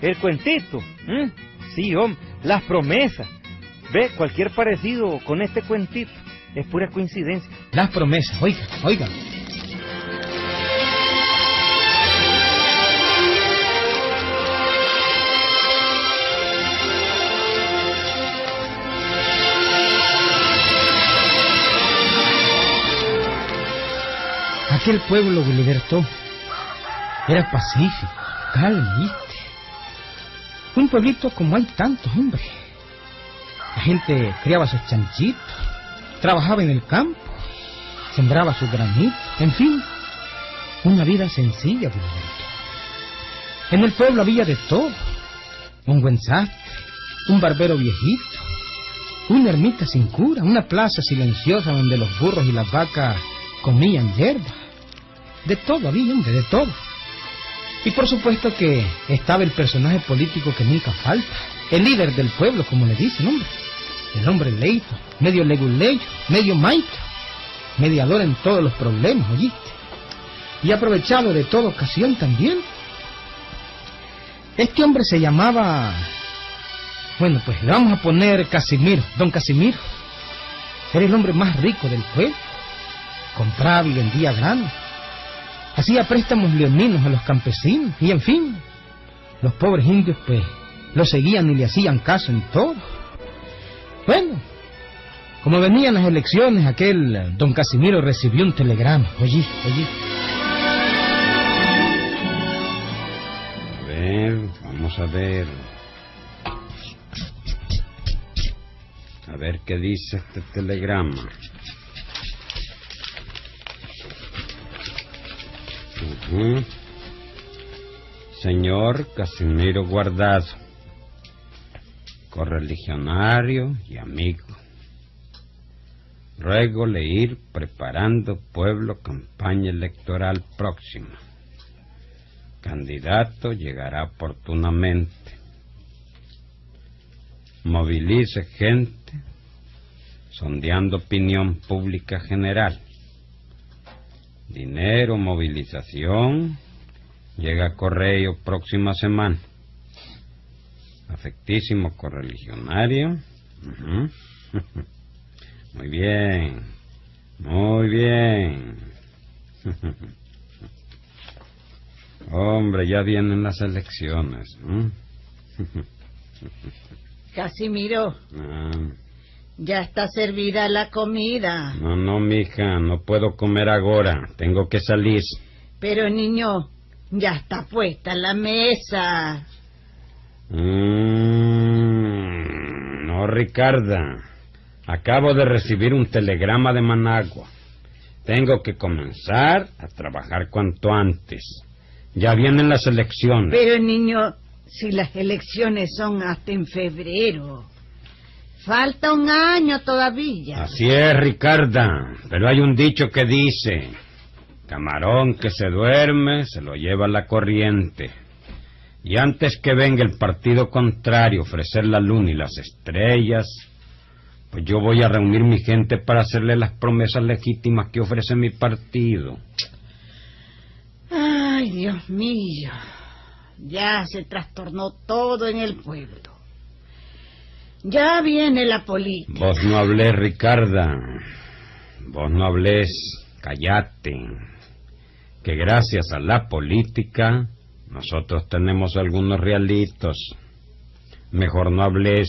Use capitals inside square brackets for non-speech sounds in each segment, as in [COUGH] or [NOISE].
el cuentito. ¿m? Sí, hombre, las promesas. Ve, cualquier parecido con este cuentito es pura coincidencia. Las promesas, oiga, oiga. Aquel pueblo que libertó era pacífico, calmo. Un pueblito como hay tantos, hombre. La gente criaba sus chanchitos, trabajaba en el campo, sembraba sus granitos, en fin, una vida sencilla, Gilberto. En el pueblo había de todo, un buen sastre, un barbero viejito, una ermita sin cura, una plaza silenciosa donde los burros y las vacas comían hierba. De todo había, hombre, de todo. Y por supuesto que estaba el personaje político que nunca falta, el líder del pueblo, como le dicen, hombre. El hombre leito, medio leguleyo, medio maestro, mediador en todos los problemas, ¿oíste? Y aprovechado de toda ocasión también. Este hombre se llamaba... Bueno, pues le vamos a poner Casimiro, don Casimiro. Era el hombre más rico del pueblo. Compraba y vendía grano. Hacía préstamos leoninos a los campesinos. Y en fin, los pobres indios pues lo seguían y le hacían caso en todo. Bueno, como venían las elecciones, aquel eh, don Casimiro recibió un telegrama. Oye, oye. A ver, vamos a ver. A ver qué dice este telegrama. Señor Casimiro Guardado, correligionario y amigo. Ruego le ir preparando pueblo campaña electoral próxima. Candidato llegará oportunamente. Movilice gente, sondeando opinión pública general. Dinero, movilización, llega correo próxima semana. Afectísimo correligionario. Ujú. [LAUGHS] Muy bien, muy bien. [LAUGHS] Hombre, ya vienen las elecciones. ¿m? [LAUGHS] Casimiro, Ah, ya está servida la comida. no, no, mija, no puedo comer ahora. Tengo que salir. Pero niño, ya está puesta la mesa. Mm, no, Ricarda. Acabo de recibir un telegrama de Managua. Tengo que comenzar a trabajar cuanto antes. Ya vienen las elecciones. Pero niño, si las elecciones son hasta en febrero. Falta un año todavía. Así es, Ricarda. Pero hay un dicho que dice, camarón que se duerme se lo lleva la corriente. Y antes que venga el partido contrario a ofrecer la luna y las estrellas, pues yo voy a reunir mi gente para hacerle las promesas legítimas que ofrece mi partido. Ay, Dios mío. Ya se trastornó todo en el pueblo. Ya viene la política. Vos no hablés, Ricarda. Vos no hablés. Callate. Que gracias a la política nosotros tenemos algunos realitos. Mejor no hablés.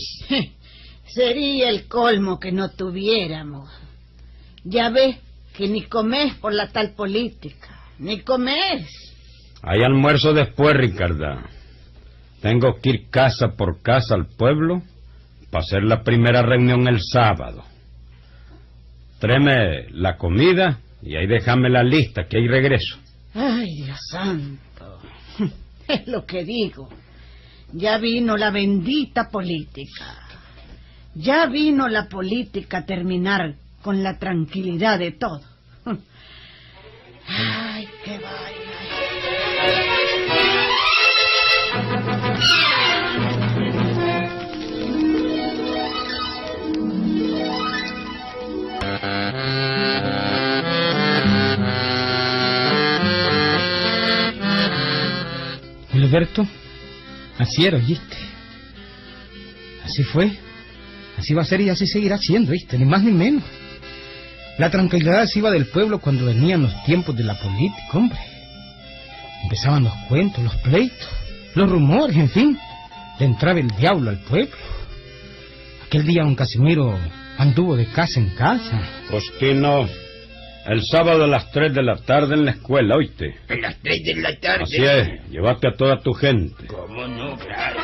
Sería el colmo que no tuviéramos. Ya ves que ni comés por la tal política. Ni comés. Hay almuerzo después, Ricarda. Tengo que ir casa por casa al pueblo para hacer la primera reunión el sábado. Tréme la comida y ahí déjame la lista, que ahí regreso. Ay, Dios santo. [LAUGHS] Es lo que digo. Ya vino la bendita política. Ya vino la política a terminar con la tranquilidad de todo. [LAUGHS] Gilberto, Así era, ¿oíste? Así fue. Así va a ser y así seguirá siendo, ¿viste? Ni más ni menos. La tranquilidad se iba del pueblo cuando venían los tiempos de la política, hombre. Empezaban los cuentos, los pleitos, los rumores, en fin. Le entraba el diablo al pueblo. Aquel día don Casimiro anduvo de casa en casa. Postino, el sábado a las 3 de la tarde en la escuela, ¿oíste? A las tres de la tarde. Así es, llévate a toda tu gente. ¿Cómo no, claro?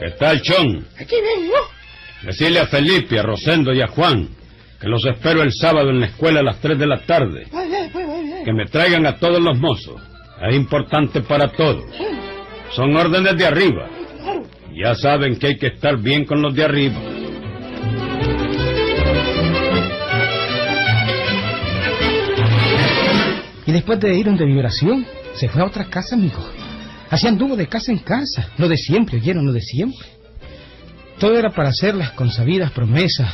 ¿Qué tal, Chon? Aquí vengo. Decirle a Felipe, a Rosendo y a Juan que los espero el sábado en la escuela a las 3 de la tarde. Que me traigan a todos los mozos. Es importante para todos. Son órdenes de arriba. Ya saben que hay que estar bien con los de arriba. Y después de ir donde vibración, se fue a otra casa, amigo. Así anduvo de casa en casa. Lo de siempre, oyeron, lo de siempre. Todo era para hacer las consabidas promesas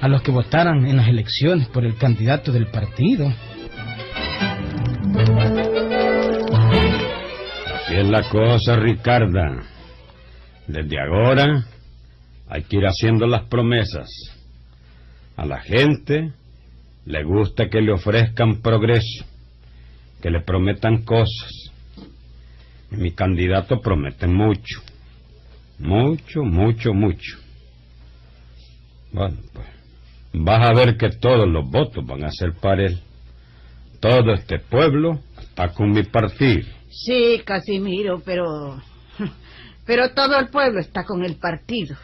a los que votaran en las elecciones por el candidato del partido. Así es la cosa, Ricarda. Desde ahora hay que ir haciendo las promesas. A la gente le gusta que le ofrezcan progreso, que le prometan cosas. Mi candidato promete mucho. Mucho, mucho, mucho. Bueno, pues vas a ver que todos los votos van a ser para él. Todo este pueblo está con mi partido. Sí, Casimiro, pero... Pero todo el pueblo está con el partido.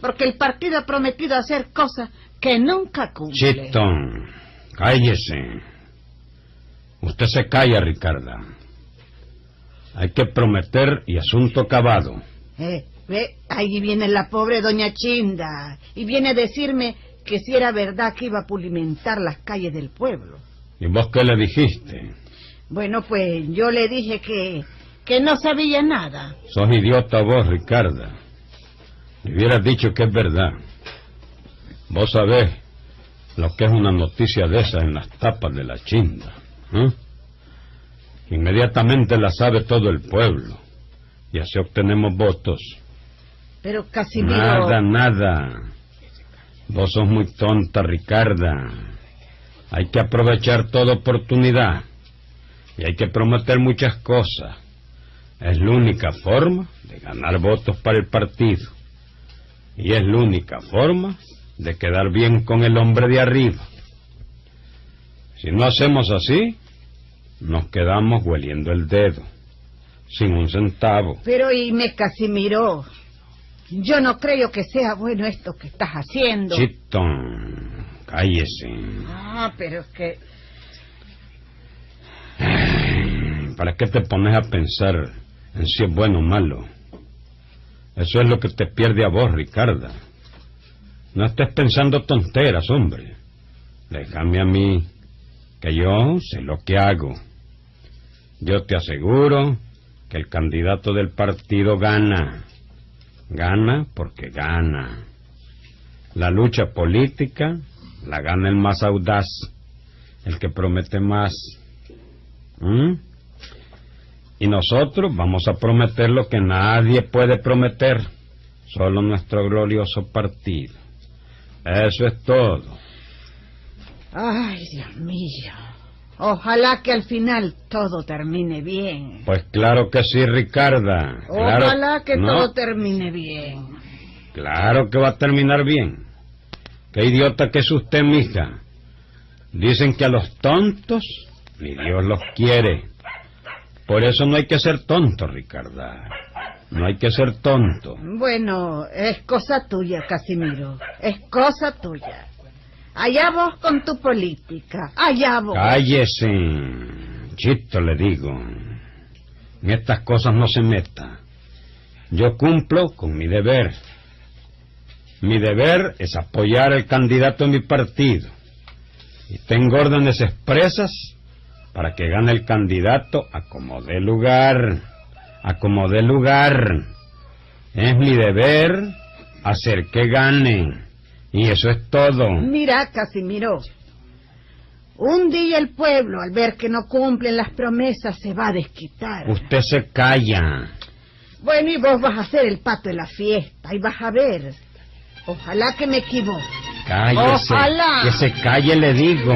Porque el partido ha prometido hacer cosas que nunca cumple. Chitón, cállese. Usted se calla, Ricarda. Hay que prometer y asunto acabado. Eh, ve, ahí viene la pobre doña Chinda. Y viene a decirme que si era verdad que iba a pulimentar las calles del pueblo. ¿Y vos qué le dijiste? Bueno, pues yo le dije que... que no sabía nada. Sos idiota vos, Ricarda. Me hubieras dicho que es verdad. Vos sabés lo que es una noticia de esa en las tapas de la chinda. ¿eh? Inmediatamente la sabe todo el pueblo. Y así obtenemos votos. Pero Casimiro... Nada, nada. Vos sos muy tonta, Ricarda. Hay que aprovechar toda oportunidad. Y hay que prometer muchas cosas. Es la única forma de ganar votos para el partido. Y es la única forma de quedar bien con el hombre de arriba. Si no hacemos así, nos quedamos hueliendo el dedo, sin un centavo. Pero y me Casimiro, yo no creo que sea bueno esto que estás haciendo. Chitón, cállese. Ah, pero es que... ¿Para qué te pones a pensar en si es bueno o malo? Eso es lo que te pierde a vos, Ricarda. No estés pensando tonteras, hombre. Déjame a mí, que yo sé lo que hago. Yo te aseguro que el candidato del partido gana. Gana porque gana. La lucha política la gana el más audaz, el que promete más. ¿Mm? Y nosotros vamos a prometer lo que nadie puede prometer, solo nuestro glorioso partido. Eso es todo. Ay, Dios mío. Ojalá que al final todo termine bien. Pues claro que sí, Ricarda. Claro- Ojalá que No, todo termine bien. Claro que va a terminar bien. Qué idiota que es usted, mija. Dicen que a los tontos ni Dios los quiere. Por eso no hay que ser tonto, Ricarda. No hay que ser tonto. Bueno, es cosa tuya, Casimiro. Es cosa tuya. Allá vos con tu política. Allá vos. Cállese. Chito, le digo. En estas cosas no se meta. Yo cumplo con mi deber. Mi deber es apoyar al candidato de mi partido. Y tengo órdenes expresas para que gane el candidato a como dé lugar. A como dé lugar. Es mi deber hacer que gane. Y eso es todo. Mira, Casimiro. Un día el pueblo, al ver que no cumplen las promesas, se va a desquitar. Usted se calla. Bueno, y vos vas a ser el pato de la fiesta, y vas a ver. Ojalá que me equivoque. Cállese. Ojalá. Que se calle, le digo.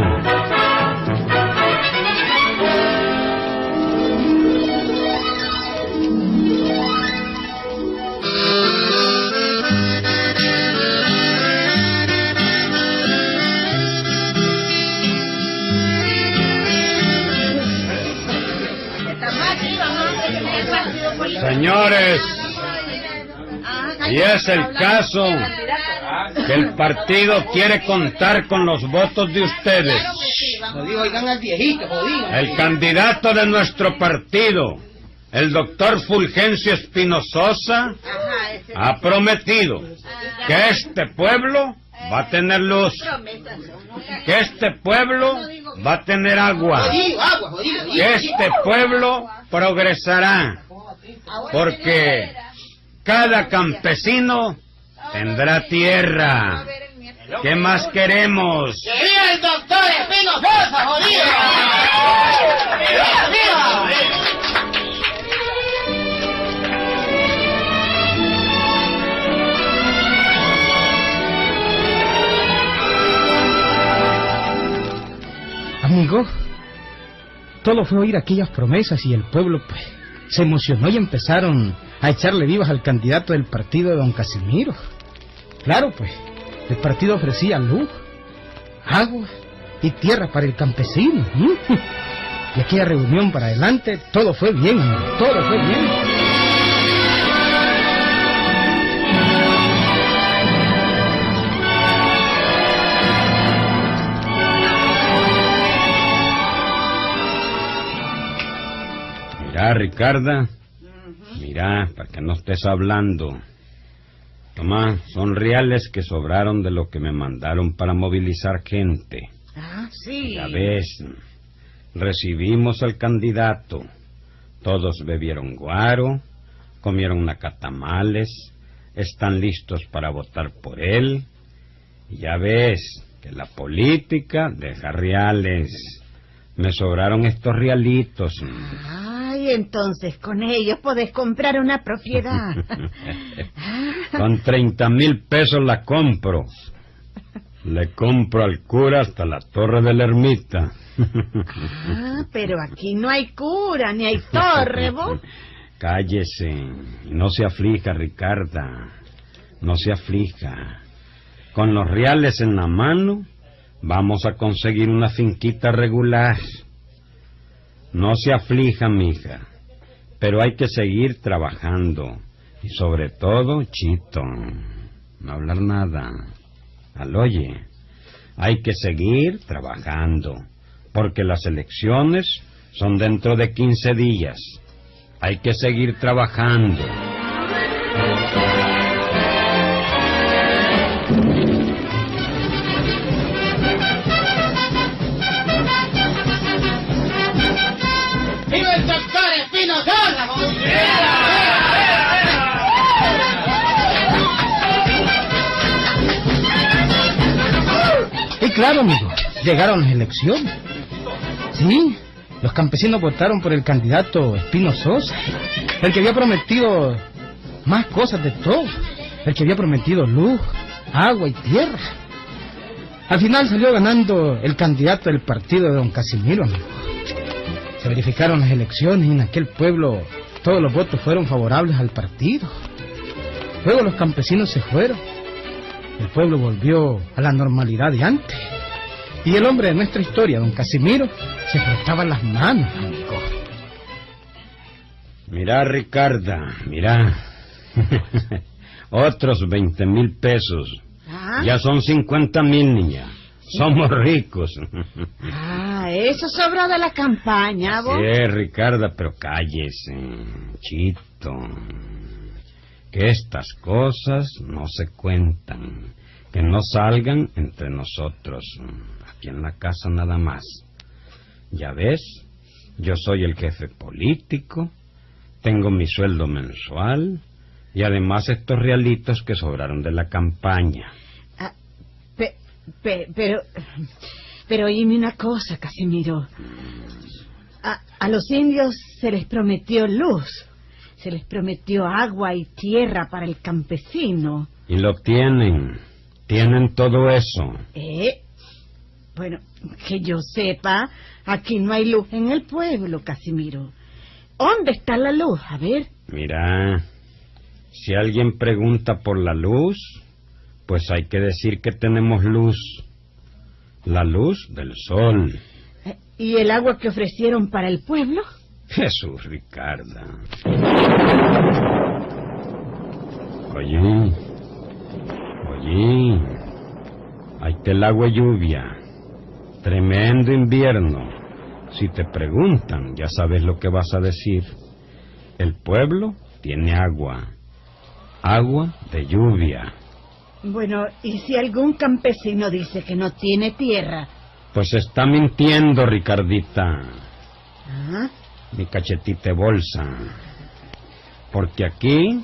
Señores, y es el caso que el partido quiere contar con los votos de ustedes. El candidato de nuestro partido, el doctor Fulgencio Espinososa, ha prometido que este pueblo va a tener luz, que este pueblo va a tener agua, que este pueblo progresará, porque cada campesino tendrá tierra. ¿Qué más queremos? ¡Que viva el doctor Espinosa, jodido! ¡Viva, viva! Amigo, todo fue oír aquellas promesas y el pueblo, pues, se emocionó y empezaron a echarle vivas al candidato del partido de don Casimiro. Claro, pues, el partido ofrecía luz, agua y tierra para el campesino. [LAUGHS] Y aquella reunión para adelante, todo fue bien, todo fue bien. Mira, Ricarda. Mira, para que no estés hablando. Toma, son reales que sobraron de lo que me mandaron para movilizar gente. Ah, sí. Ya ves, recibimos al candidato. Todos bebieron guaro, comieron nacatamales, están listos para votar por él. Ya ves que la política deja reales. Me sobraron estos realitos. Ay, entonces con ellos podés comprar una propiedad. [LAUGHS] Con treinta mil pesos la compro. Le compro al cura hasta la torre de la ermita. Ah, pero aquí no hay cura ni hay torre, vos. [LAUGHS] Cállese y no se aflija, Ricarda. No se aflija. Con los reales en la mano, vamos a conseguir una finquita regular. No se aflija, mija. Pero hay que seguir trabajando. Y sobre todo, Chito, no hablar nada. Al oye, hay que seguir trabajando. Porque las elecciones son dentro de 15 días. Hay que seguir trabajando. Y claro, amigo, llegaron las elecciones. Sí, los campesinos votaron por el candidato Espino Sosa, el que había prometido más cosas de todo, el que había prometido luz, agua y tierra. Al final salió ganando el candidato del partido de don Casimiro, amigo. Se verificaron las elecciones y en aquel pueblo todos los votos fueron favorables al partido. Luego los campesinos se fueron. El pueblo volvió a la normalidad de antes. Y el hombre de nuestra historia, don Casimiro, se frotaba las manos, amigo. Mira, Ricarda, mira. [LAUGHS] Otros veinte mil pesos. Ah, Ya son cincuenta mil, niña. Somos ricos. ah, eso sobró de la campaña, vos. Sí, Ricarda, pero cállese, chito. Que estas cosas no se cuentan. Que no salgan entre nosotros. Aquí en la casa nada más. Ya ves, yo soy el jefe político. Tengo mi sueldo mensual. Y además estos realitos que sobraron de la campaña. Ah, pe- pe- pero Pero oíme una cosa, Casimiro. A, a los indios se les prometió luz, se les prometió agua y tierra para el campesino. Y lo tienen. Tienen todo eso. ¿Eh? Bueno, que yo sepa, aquí no hay luz en el pueblo, Casimiro. ¿Dónde está la luz? A ver. Mira, si alguien pregunta por la luz, pues hay que decir que tenemos luz. La luz del sol. ¿Y el agua que ofrecieron para el pueblo? Jesús, Ricarda. Oye, oye, ahí está el agua y lluvia. Tremendo invierno. Si te preguntan, ya sabes lo que vas a decir. El pueblo tiene agua. Agua de lluvia. Bueno, ¿y si algún campesino dice que no tiene tierra? Pues está mintiendo, Ricardita. ¿Ah? Mi cachetita de bolsa. Porque aquí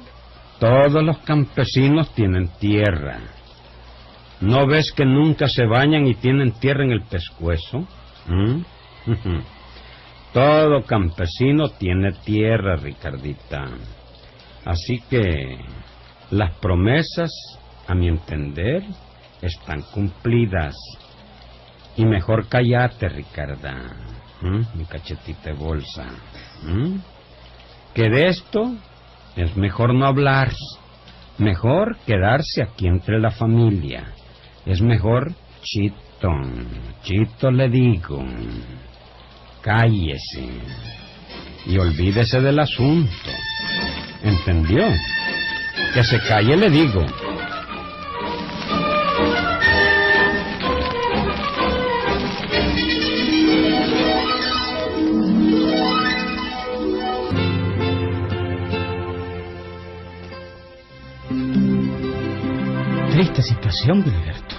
todos los campesinos tienen tierra. ¿No ves que nunca se bañan y tienen tierra en el pescuezo? ¿Mm? [LAUGHS] Todo campesino tiene tierra, Ricardita. Así que las promesas, a mi entender, están cumplidas. Y mejor callate, Ricarda. Mi cachetita de bolsa. Que de esto es mejor no hablar. Mejor quedarse aquí entre la familia. Es mejor Chito. Chito le digo. Cállese. Y olvídese del asunto. ¿Entendió? Que se calle, le digo. Triste situación, Gilberto.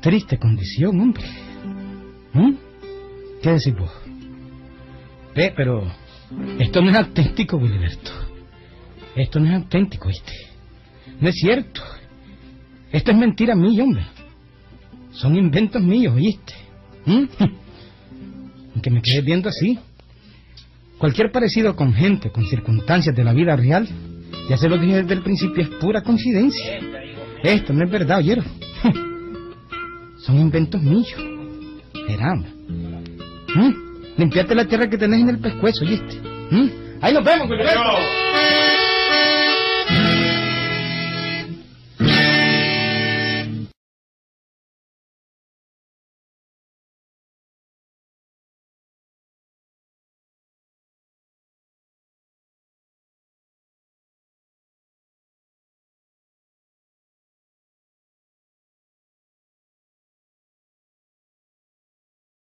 Triste condición, hombre. ¿Mm? ¿Qué decís vos? Ve, pero esto no es auténtico, Gilberto. Esto no es auténtico, ¿viste? No es cierto. Esto es mentira mía, hombre. Son inventos míos, ¿oíste? ¿Mm? [LAUGHS] Aunque me quedes viendo así. Cualquier parecido con gente, con circunstancias de la vida real, ya se lo dije desde el principio, es pura coincidencia. Esto no es verdad, ¿oyeron? [LAUGHS] Son inventos míos. Hombre. ¿Mm? Limpiate la tierra que tenés en el pescuezo, ¿oíste? ¿Mm? Ahí nos vemos, Gilberto.